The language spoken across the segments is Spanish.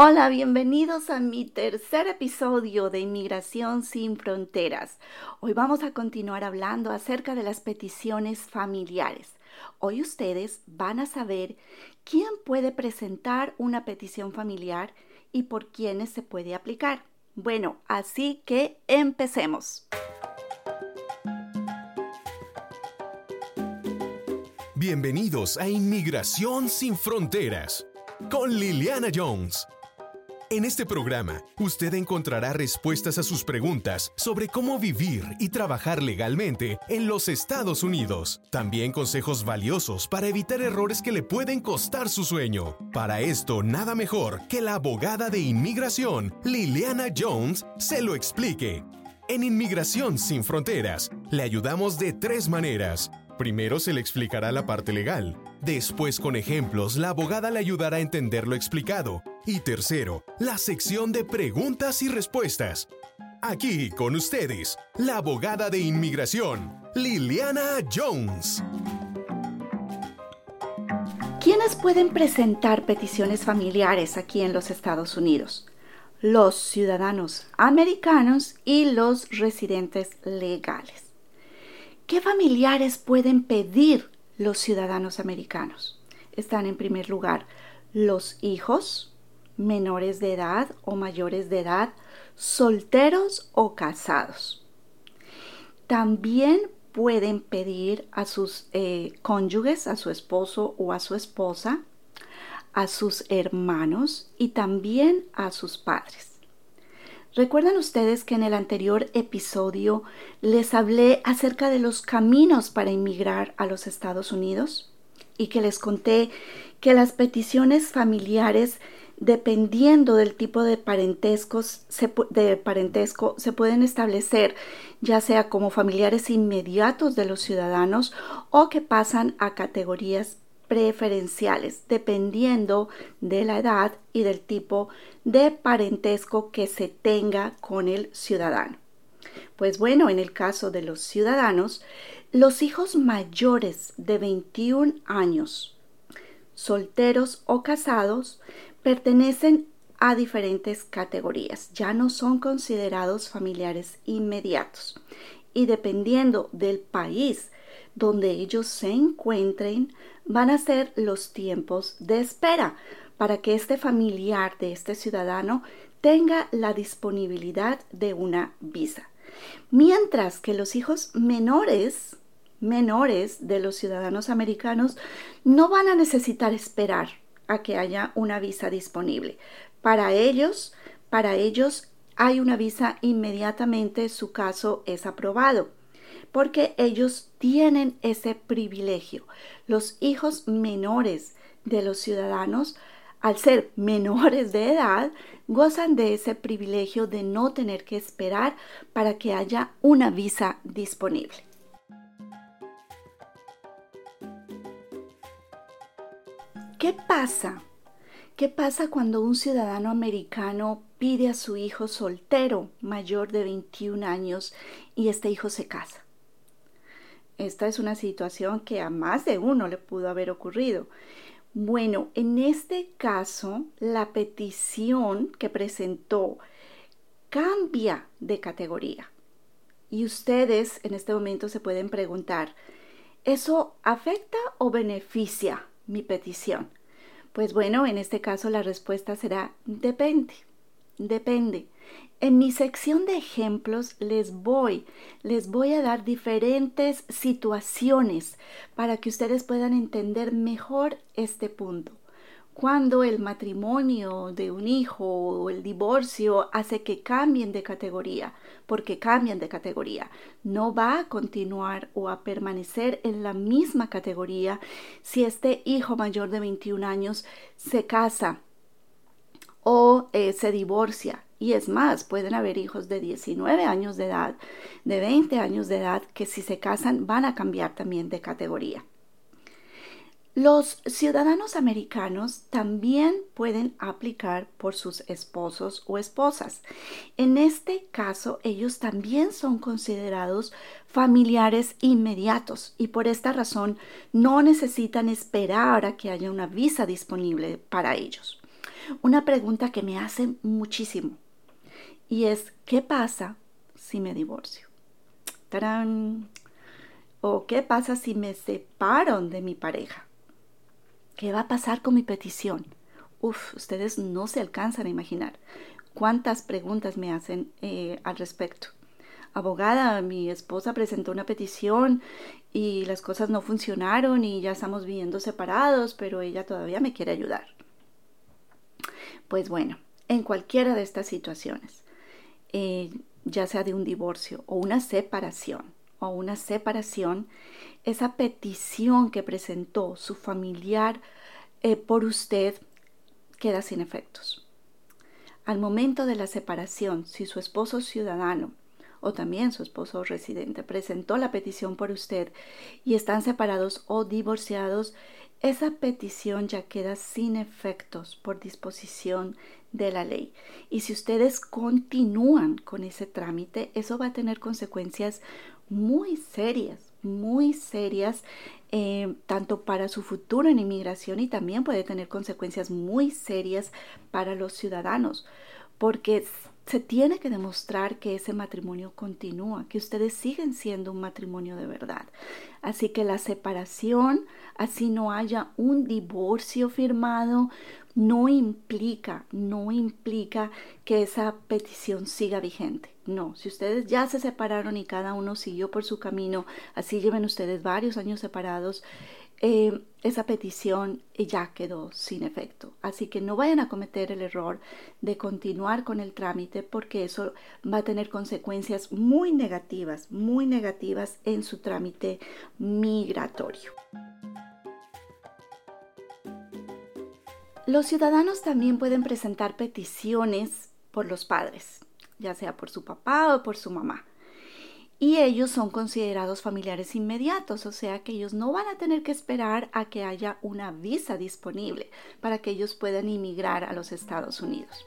Hola, bienvenidos a mi tercer episodio de Inmigración sin Fronteras. Hoy vamos a continuar hablando acerca de las peticiones familiares. Hoy ustedes van a saber quién puede presentar una petición familiar y por quiénes se puede aplicar. Bueno, así que empecemos. Bienvenidos a Inmigración sin Fronteras con Liliana Jones. En este programa, usted encontrará respuestas a sus preguntas sobre cómo vivir y trabajar legalmente en los Estados Unidos. También consejos valiosos para evitar errores que le pueden costar su sueño. Para esto, nada mejor que la abogada de inmigración, Liliana Jones, se lo explique. En Inmigración sin Fronteras, le ayudamos de tres maneras. Primero se le explicará la parte legal. Después, con ejemplos, la abogada le ayudará a entender lo explicado. Y tercero, la sección de preguntas y respuestas. Aquí con ustedes, la abogada de inmigración, Liliana Jones. ¿Quiénes pueden presentar peticiones familiares aquí en los Estados Unidos? Los ciudadanos americanos y los residentes legales. ¿Qué familiares pueden pedir los ciudadanos americanos? Están en primer lugar los hijos menores de edad o mayores de edad, solteros o casados. También pueden pedir a sus eh, cónyuges, a su esposo o a su esposa, a sus hermanos y también a sus padres. ¿Recuerdan ustedes que en el anterior episodio les hablé acerca de los caminos para inmigrar a los Estados Unidos? Y que les conté que las peticiones familiares, dependiendo del tipo de, parentescos, de parentesco, se pueden establecer ya sea como familiares inmediatos de los ciudadanos o que pasan a categorías preferenciales dependiendo de la edad y del tipo de parentesco que se tenga con el ciudadano. Pues bueno, en el caso de los ciudadanos, los hijos mayores de 21 años, solteros o casados, pertenecen a diferentes categorías, ya no son considerados familiares inmediatos y dependiendo del país donde ellos se encuentren, van a ser los tiempos de espera para que este familiar de este ciudadano tenga la disponibilidad de una visa. Mientras que los hijos menores, menores de los ciudadanos americanos no van a necesitar esperar a que haya una visa disponible. Para ellos, para ellos hay una visa inmediatamente, su caso es aprobado porque ellos tienen ese privilegio. Los hijos menores de los ciudadanos, al ser menores de edad, gozan de ese privilegio de no tener que esperar para que haya una visa disponible. ¿Qué pasa? ¿Qué pasa cuando un ciudadano americano pide a su hijo soltero mayor de 21 años y este hijo se casa? Esta es una situación que a más de uno le pudo haber ocurrido. Bueno, en este caso, la petición que presentó cambia de categoría. Y ustedes en este momento se pueden preguntar, ¿eso afecta o beneficia mi petición? Pues bueno, en este caso la respuesta será depende, depende. En mi sección de ejemplos les voy, les voy a dar diferentes situaciones para que ustedes puedan entender mejor este punto. Cuando el matrimonio de un hijo o el divorcio hace que cambien de categoría, porque cambian de categoría, no va a continuar o a permanecer en la misma categoría si este hijo mayor de 21 años se casa o eh, se divorcia y es más, pueden haber hijos de 19 años de edad, de 20 años de edad, que si se casan van a cambiar también de categoría. Los ciudadanos americanos también pueden aplicar por sus esposos o esposas. En este caso, ellos también son considerados familiares inmediatos y por esta razón no necesitan esperar a que haya una visa disponible para ellos. una pregunta que me hace muchísimo y es, ¿qué pasa si me divorcio? ¿O qué pasa si me separo de mi pareja? ¿Qué va a pasar con mi petición? Uf, ustedes no se alcanzan a imaginar cuántas preguntas me hacen eh, al respecto. Abogada, mi esposa presentó una petición y las cosas no funcionaron y ya estamos viviendo separados, pero ella todavía me quiere ayudar. Pues bueno, en cualquiera de estas situaciones, eh, ya sea de un divorcio o una separación o una separación, esa petición que presentó su familiar eh, por usted queda sin efectos. Al momento de la separación, si su esposo ciudadano o también su esposo residente presentó la petición por usted y están separados o divorciados, esa petición ya queda sin efectos por disposición de la ley. Y si ustedes continúan con ese trámite, eso va a tener consecuencias muy serias, muy serias, eh, tanto para su futuro en inmigración y también puede tener consecuencias muy serias para los ciudadanos, porque se tiene que demostrar que ese matrimonio continúa, que ustedes siguen siendo un matrimonio de verdad. Así que la separación, así no haya un divorcio firmado, no implica, no implica que esa petición siga vigente. No, si ustedes ya se separaron y cada uno siguió por su camino, así lleven ustedes varios años separados, eh, esa petición ya quedó sin efecto. Así que no vayan a cometer el error de continuar con el trámite porque eso va a tener consecuencias muy negativas, muy negativas en su trámite migratorio. Los ciudadanos también pueden presentar peticiones por los padres, ya sea por su papá o por su mamá y ellos son considerados familiares inmediatos, o sea que ellos no van a tener que esperar a que haya una visa disponible para que ellos puedan inmigrar a los Estados Unidos.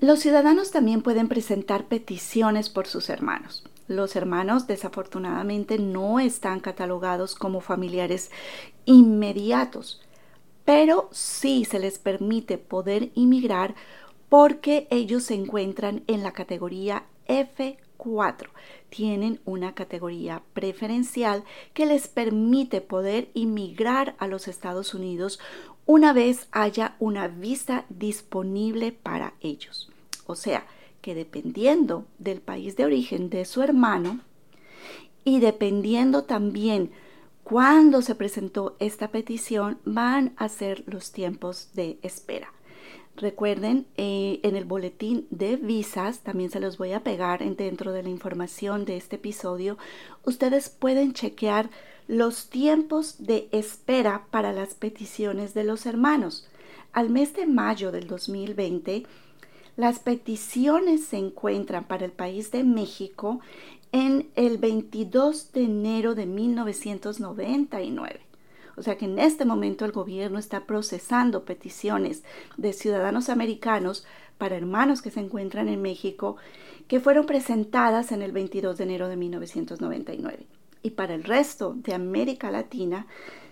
Los ciudadanos también pueden presentar peticiones por sus hermanos. Los hermanos desafortunadamente no están catalogados como familiares inmediatos, pero sí se les permite poder inmigrar porque ellos se encuentran en la categoría F4. Tienen una categoría preferencial que les permite poder inmigrar a los Estados Unidos una vez haya una visa disponible para ellos. O sea, que dependiendo del país de origen de su hermano y dependiendo también cuándo se presentó esta petición, van a ser los tiempos de espera. Recuerden, eh, en el boletín de visas, también se los voy a pegar dentro de la información de este episodio, ustedes pueden chequear los tiempos de espera para las peticiones de los hermanos. Al mes de mayo del 2020, las peticiones se encuentran para el país de México en el 22 de enero de 1999. O sea que en este momento el gobierno está procesando peticiones de ciudadanos americanos para hermanos que se encuentran en México que fueron presentadas en el 22 de enero de 1999. Y para el resto de América Latina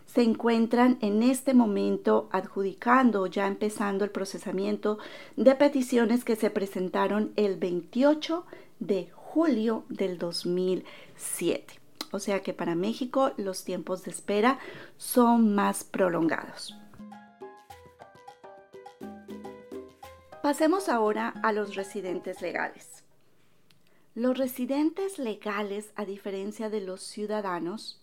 se encuentran en este momento adjudicando, ya empezando el procesamiento de peticiones que se presentaron el 28 de julio del 2007 o sea que para México los tiempos de espera son más prolongados. Pasemos ahora a los residentes legales. Los residentes legales, a diferencia de los ciudadanos,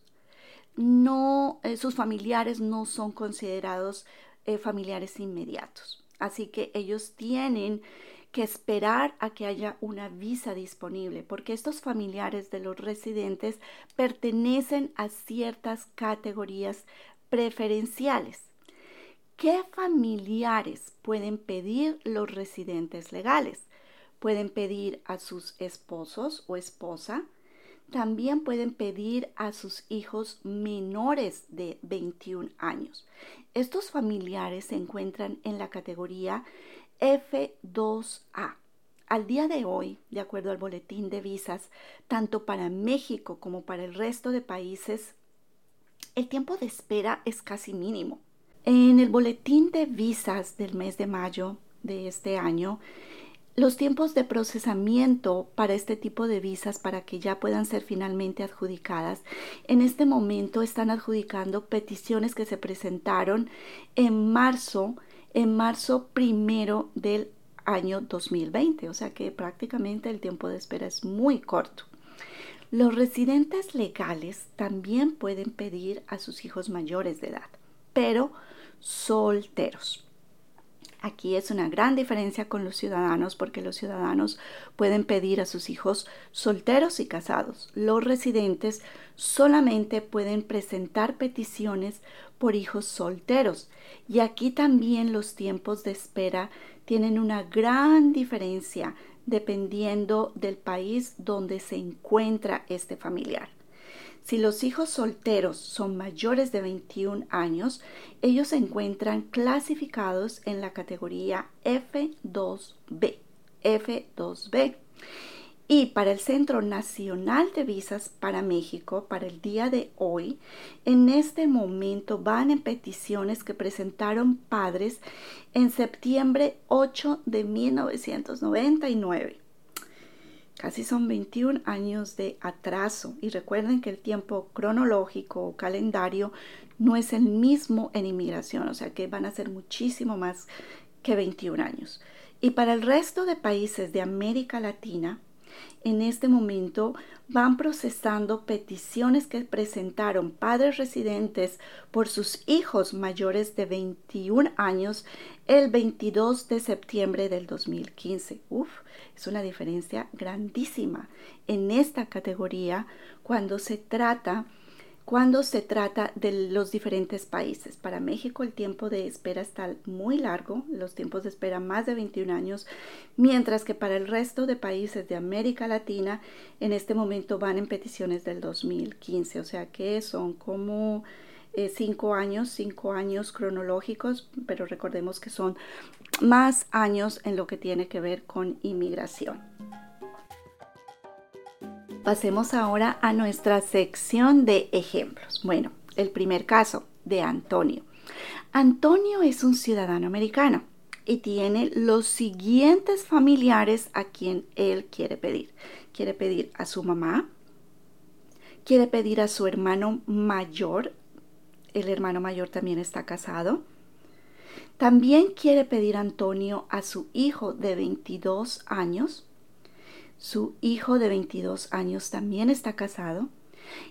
no, eh, sus familiares no son considerados eh, familiares inmediatos. Así que ellos tienen que esperar a que haya una visa disponible, porque estos familiares de los residentes pertenecen a ciertas categorías preferenciales. ¿Qué familiares pueden pedir los residentes legales? Pueden pedir a sus esposos o esposa, también pueden pedir a sus hijos menores de 21 años. Estos familiares se encuentran en la categoría F2A. Al día de hoy, de acuerdo al boletín de visas, tanto para México como para el resto de países el tiempo de espera es casi mínimo. En el boletín de visas del mes de mayo de este año, los tiempos de procesamiento para este tipo de visas, para que ya puedan ser finalmente adjudicadas, en este momento están adjudicando peticiones que se presentaron en marzo, en marzo primero del año 2020, o sea que prácticamente el tiempo de espera es muy corto. Los residentes legales también pueden pedir a sus hijos mayores de edad, pero solteros. Aquí es una gran diferencia con los ciudadanos porque los ciudadanos pueden pedir a sus hijos solteros y casados. Los residentes solamente pueden presentar peticiones por hijos solteros. Y aquí también los tiempos de espera tienen una gran diferencia dependiendo del país donde se encuentra este familiar. Si los hijos solteros son mayores de 21 años, ellos se encuentran clasificados en la categoría F2B. F2B. Y para el Centro Nacional de Visas para México, para el día de hoy, en este momento van en peticiones que presentaron padres en septiembre 8 de 1999. Casi son 21 años de atraso y recuerden que el tiempo cronológico o calendario no es el mismo en inmigración, o sea que van a ser muchísimo más que 21 años. Y para el resto de países de América Latina, en este momento van procesando peticiones que presentaron padres residentes por sus hijos mayores de 21 años el 22 de septiembre del 2015. Uf, es una diferencia grandísima en esta categoría cuando se trata cuando se trata de los diferentes países. Para México el tiempo de espera está muy largo, los tiempos de espera más de 21 años, mientras que para el resto de países de América Latina en este momento van en peticiones del 2015, o sea que son como eh, cinco años, cinco años cronológicos, pero recordemos que son más años en lo que tiene que ver con inmigración. Pasemos ahora a nuestra sección de ejemplos. Bueno, el primer caso de Antonio. Antonio es un ciudadano americano y tiene los siguientes familiares a quien él quiere pedir. Quiere pedir a su mamá, quiere pedir a su hermano mayor, el hermano mayor también está casado. También quiere pedir Antonio a su hijo de 22 años, su hijo de 22 años también está casado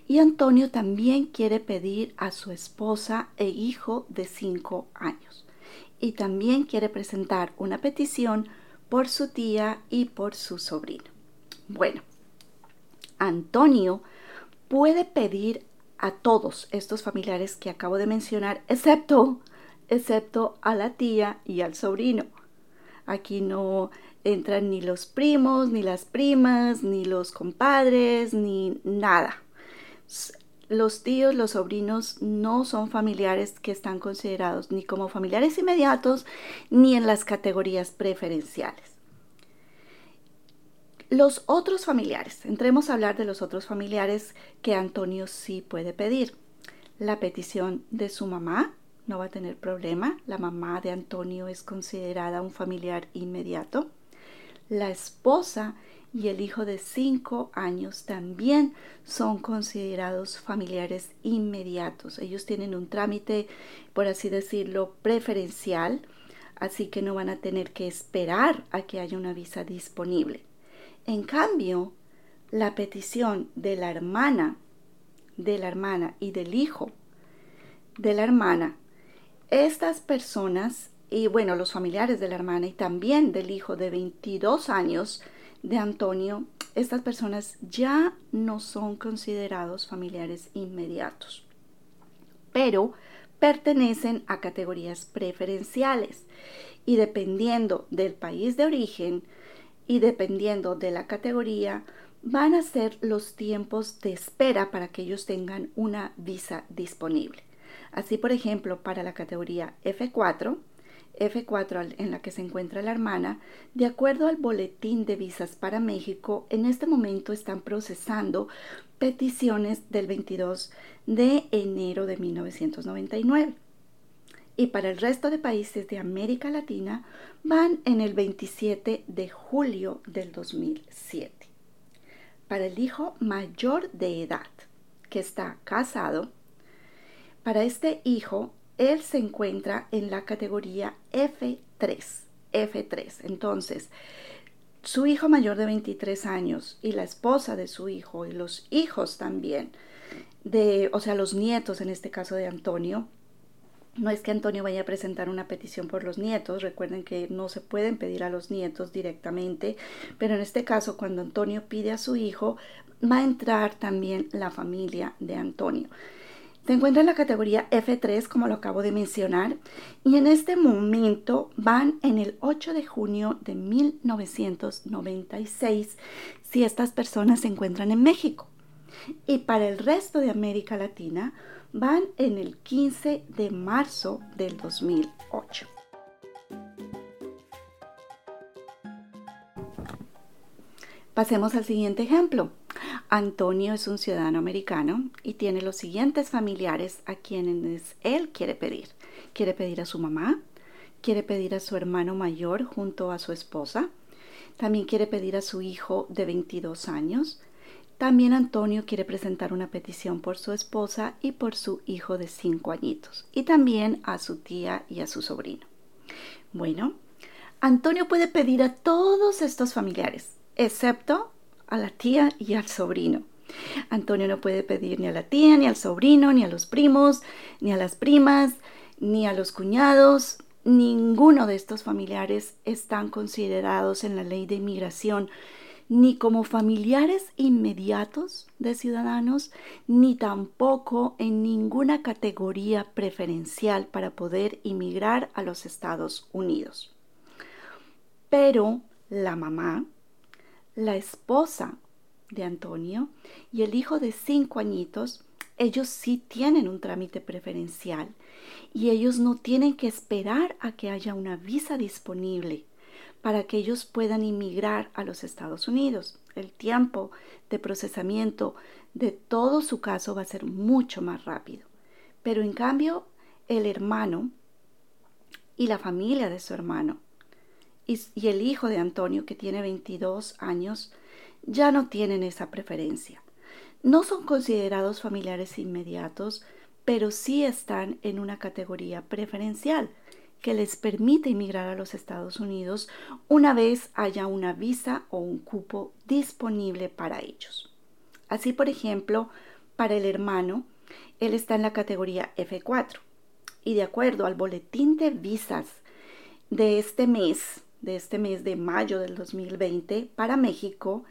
y Antonio también quiere pedir a su esposa e hijo de 5 años. Y también quiere presentar una petición por su tía y por su sobrino. Bueno, Antonio puede pedir a todos estos familiares que acabo de mencionar, excepto, excepto a la tía y al sobrino. Aquí no entran ni los primos, ni las primas, ni los compadres, ni nada. Los tíos, los sobrinos no son familiares que están considerados ni como familiares inmediatos ni en las categorías preferenciales. Los otros familiares, entremos a hablar de los otros familiares que Antonio sí puede pedir. La petición de su mamá no va a tener problema. La mamá de Antonio es considerada un familiar inmediato. La esposa y el hijo de cinco años también son considerados familiares inmediatos. Ellos tienen un trámite, por así decirlo, preferencial, así que no van a tener que esperar a que haya una visa disponible. En cambio, la petición de la hermana, de la hermana y del hijo de la hermana, estas personas y bueno, los familiares de la hermana y también del hijo de 22 años de Antonio, estas personas ya no son considerados familiares inmediatos, pero pertenecen a categorías preferenciales y dependiendo del país de origen y dependiendo de la categoría, van a ser los tiempos de espera para que ellos tengan una visa disponible. Así, por ejemplo, para la categoría F4, F4 en la que se encuentra la hermana, de acuerdo al boletín de visas para México, en este momento están procesando peticiones del 22 de enero de 1999. Y para el resto de países de América Latina van en el 27 de julio del 2007. Para el hijo mayor de edad que está casado, para este hijo él se encuentra en la categoría F3. F3. Entonces, su hijo mayor de 23 años y la esposa de su hijo y los hijos también, de, o sea, los nietos en este caso de Antonio, no es que Antonio vaya a presentar una petición por los nietos, recuerden que no se pueden pedir a los nietos directamente, pero en este caso cuando Antonio pide a su hijo, va a entrar también la familia de Antonio. Se encuentra en la categoría F3, como lo acabo de mencionar, y en este momento van en el 8 de junio de 1996 si estas personas se encuentran en México. Y para el resto de América Latina van en el 15 de marzo del 2008. Pasemos al siguiente ejemplo. Antonio es un ciudadano americano y tiene los siguientes familiares a quienes él quiere pedir. Quiere pedir a su mamá, quiere pedir a su hermano mayor junto a su esposa, también quiere pedir a su hijo de 22 años, también Antonio quiere presentar una petición por su esposa y por su hijo de 5 añitos, y también a su tía y a su sobrino. Bueno, Antonio puede pedir a todos estos familiares, excepto a la tía y al sobrino. Antonio no puede pedir ni a la tía, ni al sobrino, ni a los primos, ni a las primas, ni a los cuñados. Ninguno de estos familiares están considerados en la ley de inmigración ni como familiares inmediatos de ciudadanos, ni tampoco en ninguna categoría preferencial para poder inmigrar a los Estados Unidos. Pero la mamá, la esposa de Antonio y el hijo de cinco añitos, ellos sí tienen un trámite preferencial y ellos no tienen que esperar a que haya una visa disponible para que ellos puedan inmigrar a los Estados Unidos. El tiempo de procesamiento de todo su caso va a ser mucho más rápido. Pero en cambio, el hermano y la familia de su hermano y, el hijo de Antonio, que tiene 22 años, ya no tienen esa preferencia. No son considerados familiares inmediatos, pero sí están en una categoría preferencial que les permite inmigrar a los Estados Unidos una vez haya una visa o un cupo disponible para ellos. Así, por ejemplo, para el hermano, él está en la categoría F4 y de acuerdo al boletín de visas de este mes, de este mes de mayo del 2020 para México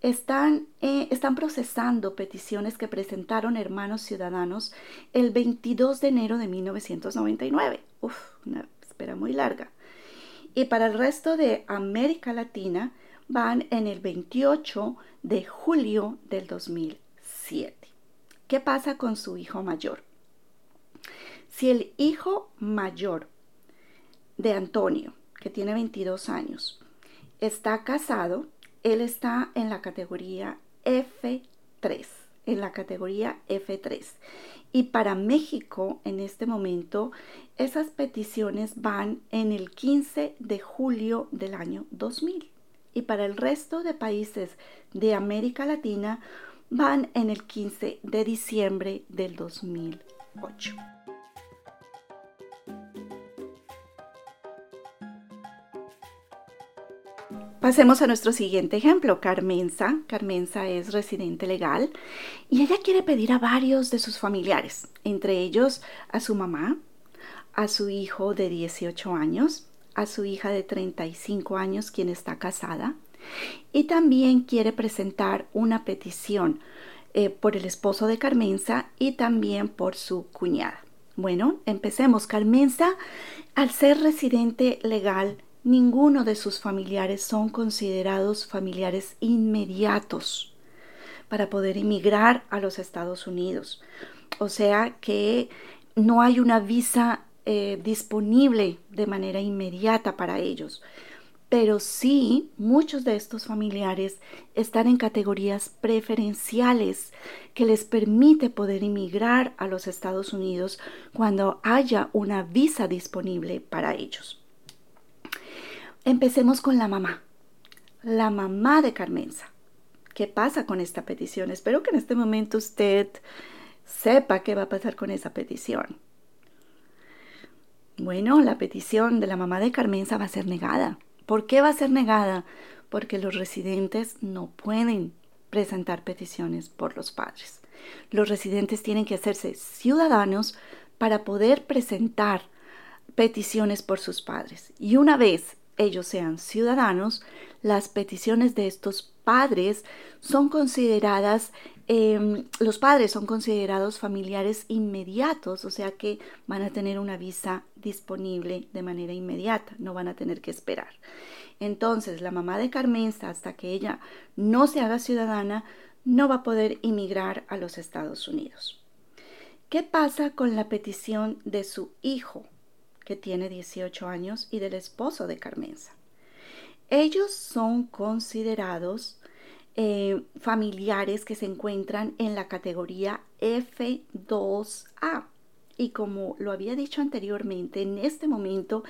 están, eh, están procesando peticiones que presentaron hermanos ciudadanos el 22 de enero de 1999. Uf, una espera muy larga. Y para el resto de América Latina van en el 28 de julio del 2007. ¿Qué pasa con su hijo mayor? Si el hijo mayor de Antonio que tiene 22 años, está casado, él está en la categoría F3, en la categoría F3. Y para México, en este momento, esas peticiones van en el 15 de julio del año 2000. Y para el resto de países de América Latina, van en el 15 de diciembre del 2008. Pasemos a nuestro siguiente ejemplo, Carmenza. Carmenza es residente legal y ella quiere pedir a varios de sus familiares, entre ellos a su mamá, a su hijo de 18 años, a su hija de 35 años quien está casada y también quiere presentar una petición eh, por el esposo de Carmenza y también por su cuñada. Bueno, empecemos. Carmenza, al ser residente legal, ninguno de sus familiares son considerados familiares inmediatos para poder emigrar a los Estados Unidos. O sea que no hay una visa eh, disponible de manera inmediata para ellos. Pero sí, muchos de estos familiares están en categorías preferenciales que les permite poder inmigrar a los Estados Unidos cuando haya una visa disponible para ellos. Empecemos con la mamá, la mamá de Carmenza. ¿Qué pasa con esta petición? Espero que en este momento usted sepa qué va a pasar con esa petición. Bueno, la petición de la mamá de Carmenza va a ser negada. ¿Por qué va a ser negada? Porque los residentes no pueden presentar peticiones por los padres. Los residentes tienen que hacerse ciudadanos para poder presentar peticiones por sus padres. Y una vez ellos sean ciudadanos, las peticiones de estos padres son consideradas Em, los padres son considerados familiares inmediatos, o sea que van a tener una visa disponible de manera inmediata, no van a tener que esperar. Entonces, la mamá de Carmenza, hasta que ella no se haga ciudadana, no va a poder inmigrar a los Estados Unidos. ¿Qué pasa con la petición de su hijo, tiene 18 años, y del esposo de Carmenza? Ellos son considerados eh, familiares que se encuentran en la categoría F2A. Y como lo había dicho anteriormente, en este momento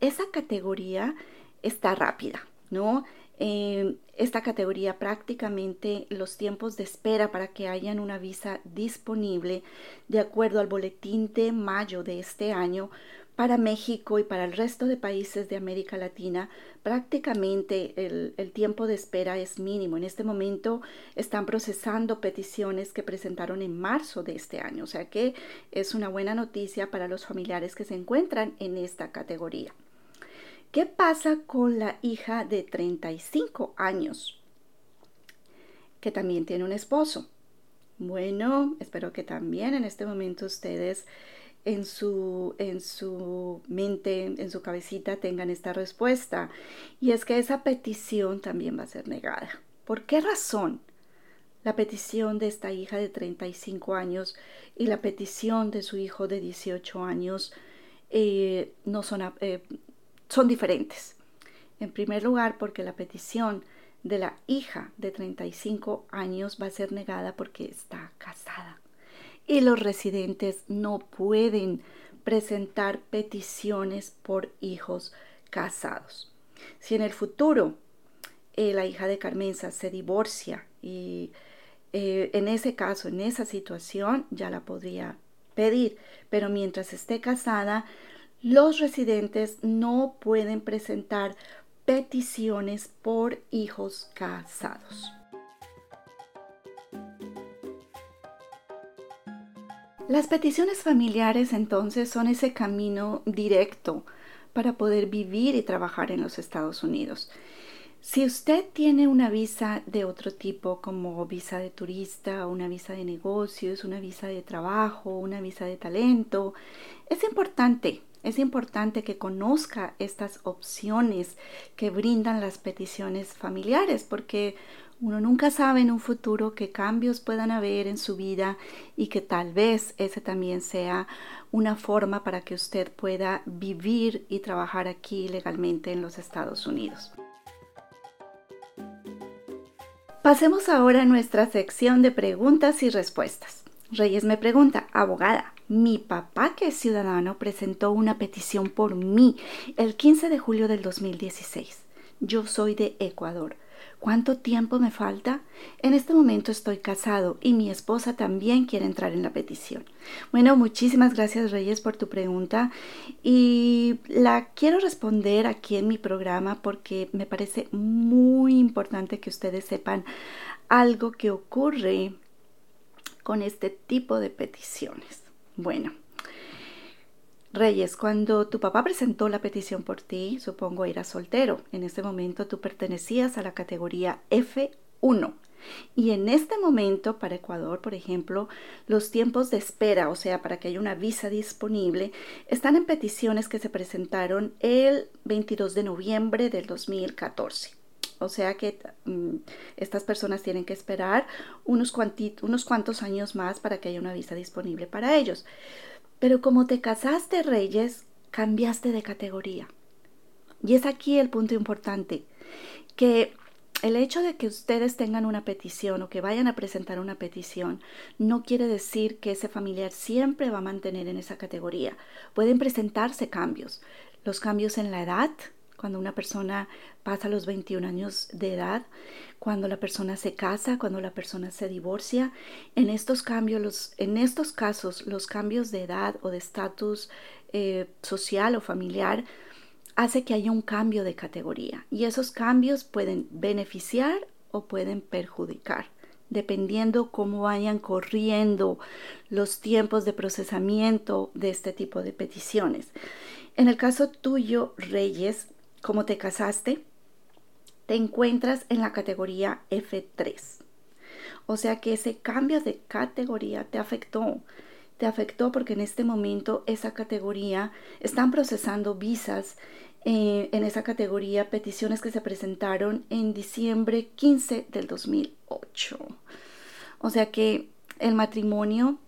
esa categoría está rápida, ¿no? Eh, esta categoría prácticamente los tiempos de espera para que hayan una visa disponible de acuerdo al boletín de mayo de este año para México y para el resto de países de América Latina, prácticamente el, tiempo de espera es mínimo. En este momento están procesando peticiones que presentaron en marzo de este año, o sea que es una buena noticia para los familiares que se encuentran en esta categoría. ¿Qué pasa con la hija de 35 años que también tiene un esposo? Bueno, espero que también en este momento ustedes en su, en su mente, en su cabecita tengan esta respuesta. Y es que esa petición también va a ser negada. ¿Por qué razón? La petición de esta hija de 35 años y la petición de su hijo de 18 años eh, no son, eh, son diferentes. En primer lugar, porque la petición de la hija de 35 años va a ser negada porque está casada y los residentes no pueden presentar peticiones por hijos casados. Si en el futuro eh, la hija de Carmenza se divorcia y eh, en ese caso, en esa situación, ya la podría pedir, pero mientras esté casada, los residentes no pueden presentar peticiones por hijos casados. Las peticiones familiares entonces son ese camino directo para poder vivir y trabajar en los Estados Unidos. Si usted tiene una visa de otro tipo, como visa de turista, una visa de negocios, una visa de trabajo, una visa de talento, es importante, es importante que conozca estas opciones que brindan las peticiones familiares, porque uno nunca sabe en un futuro qué cambios puedan haber en su vida y que tal vez ese también sea una forma para que usted pueda vivir y trabajar aquí legalmente en los Estados Unidos. Pasemos ahora a nuestra sección de preguntas y respuestas. Reyes me pregunta, abogada, mi papá que es ciudadano presentó una petición por mí el 15 de julio del 2016. Yo soy de Ecuador. ¿Cuánto tiempo me falta? En este momento estoy casado y mi esposa también quiere entrar en la petición. Bueno, muchísimas gracias Reyes por tu pregunta y la quiero responder aquí en mi programa porque me parece muy importante que ustedes sepan algo que ocurre con este tipo de peticiones. Bueno, Reyes, cuando tu papá presentó la petición por ti, supongo era soltero. En ese momento tú pertenecías a la categoría F1. Y en este momento, para Ecuador, por ejemplo, los tiempos de espera, o sea, para que haya una visa disponible, están en peticiones que se presentaron el 22 de noviembre del 2014. O sea que mm, estas personas tienen que esperar unos, unos cuantos años más para que haya una visa disponible para ellos. Pero como te casaste, Reyes, cambiaste de categoría. Y es aquí el punto importante, que el hecho de que ustedes tengan una petición o que vayan a presentar una petición no quiere decir que ese familiar siempre va a mantener en esa categoría. Pueden presentarse cambios. Los cambios en la edad, cuando una persona pasa los 21 años de edad, cuando la persona se casa, cuando la persona se divorcia. En estos cambios, en estos casos, los cambios de edad o de estatus eh, social o familiar hace que haya un cambio de categoría y esos cambios pueden beneficiar o pueden perjudicar dependiendo cómo vayan corriendo los tiempos de procesamiento de este tipo de peticiones. En el caso tuyo, Reyes, como te casaste, te encuentras en la categoría F3. O sea que ese cambio de categoría te afectó. Te afectó porque en este momento esa categoría están procesando visas eh, en esa categoría peticiones que se presentaron en diciembre 15 del 2008. O sea que el matrimonio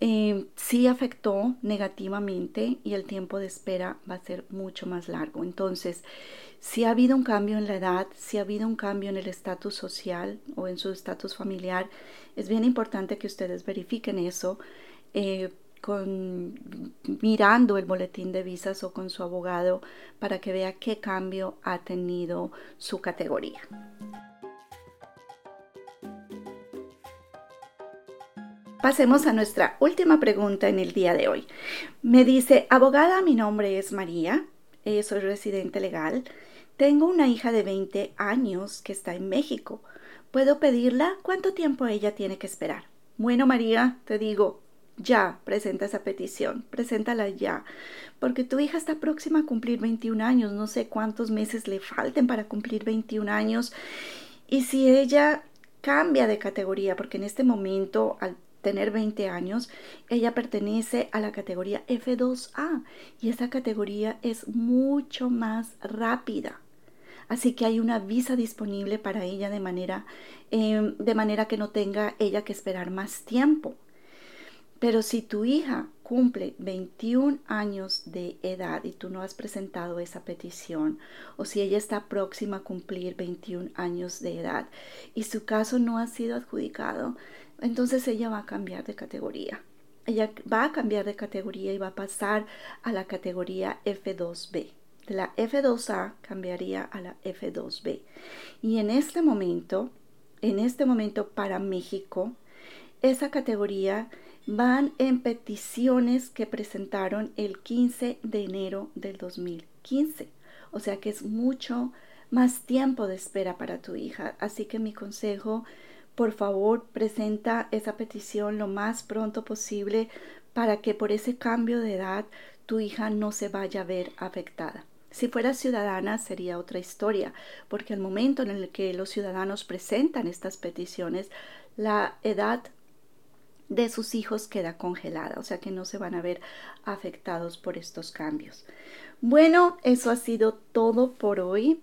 eh, sí afectó negativamente y el tiempo de espera va a ser mucho más largo. Entonces, si ha habido un cambio en la edad, si ha habido un cambio en el estatus social o en su estatus familiar, es bien importante que ustedes verifiquen eso. Eh, con, mirando el boletín de visas o con su abogado para que vea qué cambio ha tenido su categoría. Pasemos a nuestra última pregunta en el día de hoy. Me dice, abogada, mi nombre es María, eh, soy residente legal, tengo una hija de 20 años que está en México. ¿Puedo pedirla? ¿Cuánto tiempo ella tiene que esperar? Bueno, María, te digo, ya, presenta esa petición, preséntala ya, porque tu hija está próxima a cumplir 21 años, no sé cuántos meses le falten para cumplir 21 años, y si ella cambia de categoría, porque en este momento, al tener 20 años, ella pertenece a la categoría F2A, y esa categoría es mucho más rápida. Así que hay una visa disponible para ella de manera, eh, de manera que no tenga ella que esperar más tiempo. Pero si tu hija cumple 21 años de edad y tú no has presentado esa petición, o si ella está próxima a cumplir 21 años de edad y su caso no ha sido adjudicado, entonces ella va a cambiar de categoría. Ella va a cambiar de categoría y va a pasar a la categoría F2B. De la F2A cambiaría a la F2B. Y en este momento, en este momento para México, esa categoría van en peticiones que presentaron el 15 de enero del 2015. O sea que es mucho más tiempo de espera para tu hija. Así que mi consejo, por favor, presenta esa petición lo más pronto posible para que por ese cambio de edad tu hija no se vaya a ver afectada. Si fuera ciudadana sería otra historia, porque al momento en el que los ciudadanos presentan estas peticiones, la edad de sus hijos queda congelada, o sea que no se van a ver afectados por estos cambios. Bueno, eso ha sido todo por hoy.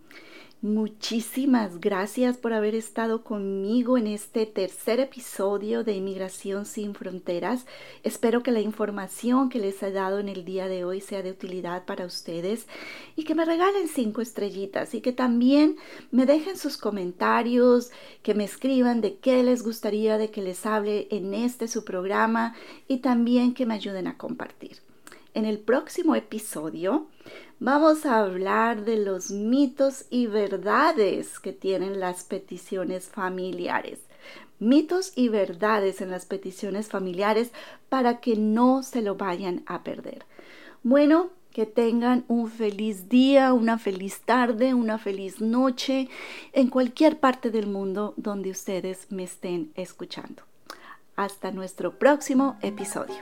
Muchísimas gracias por haber estado conmigo en este tercer episodio de Inmigración sin Fronteras. Espero que la información que les he dado en el día de hoy sea de utilidad para ustedes y que me regalen cinco estrellitas y que también me dejen sus comentarios, que me escriban de qué les gustaría de que les hable en este su programa y también que me ayuden a compartir. En el próximo episodio vamos a hablar de los mitos y verdades que tienen las peticiones familiares. Mitos y verdades en las peticiones familiares para que no se lo vayan a perder. Bueno, que tengan un feliz día, una feliz tarde, una feliz noche en cualquier parte del mundo donde ustedes me estén escuchando. Hasta nuestro próximo episodio.